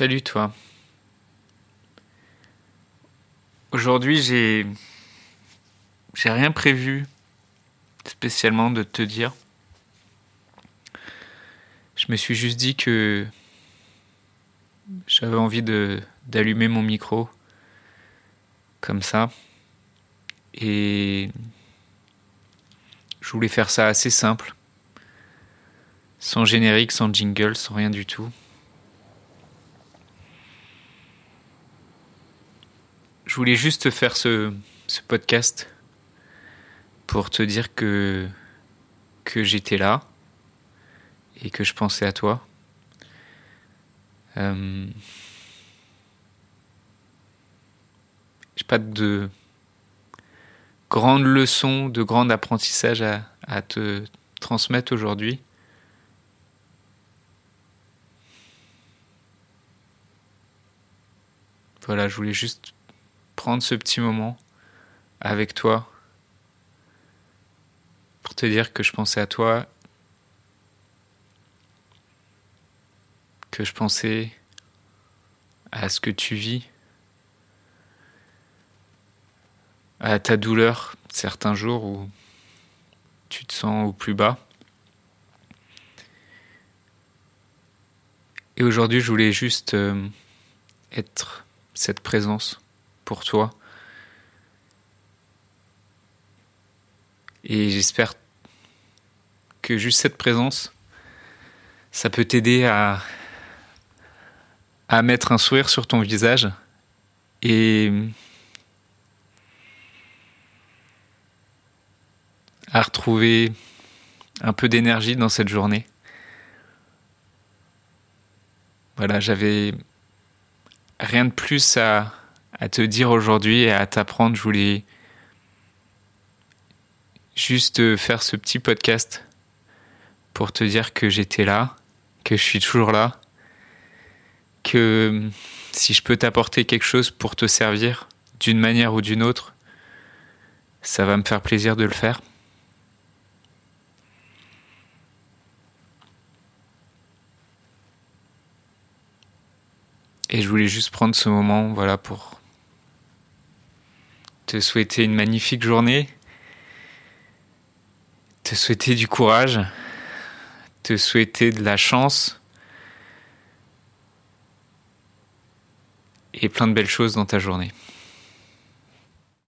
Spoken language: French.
Salut toi. Aujourd'hui, j'ai rien prévu spécialement de te dire. Je me suis juste dit que j'avais envie de d'allumer mon micro comme ça et je voulais faire ça assez simple sans générique, sans jingle, sans rien du tout. Je voulais juste faire ce, podcast pour te dire que, j'étais là et que je pensais à toi. Euh, j'ai pas de grandes leçons, de grands apprentissages à te transmettre aujourd'hui. Voilà, je voulais juste prendre ce petit moment avec toi pour te dire que je pensais à toi, que je pensais à ce que tu vis, à ta douleur certains jours où tu te sens au plus bas. Et aujourd'hui, je voulais juste euh, être cette présence pour toi. Et j'espère que juste cette présence, ça peut t'aider à, à mettre un sourire sur ton visage et à retrouver un peu d'énergie dans cette journée. Voilà, j'avais rien de plus à, à te dire aujourd'hui et à t'apprendre. Je voulais juste faire ce petit podcast pour te dire que j'étais là, que je suis toujours là, que si je peux t'apporter quelque chose pour te servir d'une manière ou d'une autre, ça va me faire plaisir de le faire. Et je voulais juste prendre ce moment, voilà, pour te souhaiter une magnifique journée, te souhaiter du courage, te souhaiter de la chance et plein de belles choses dans ta journée.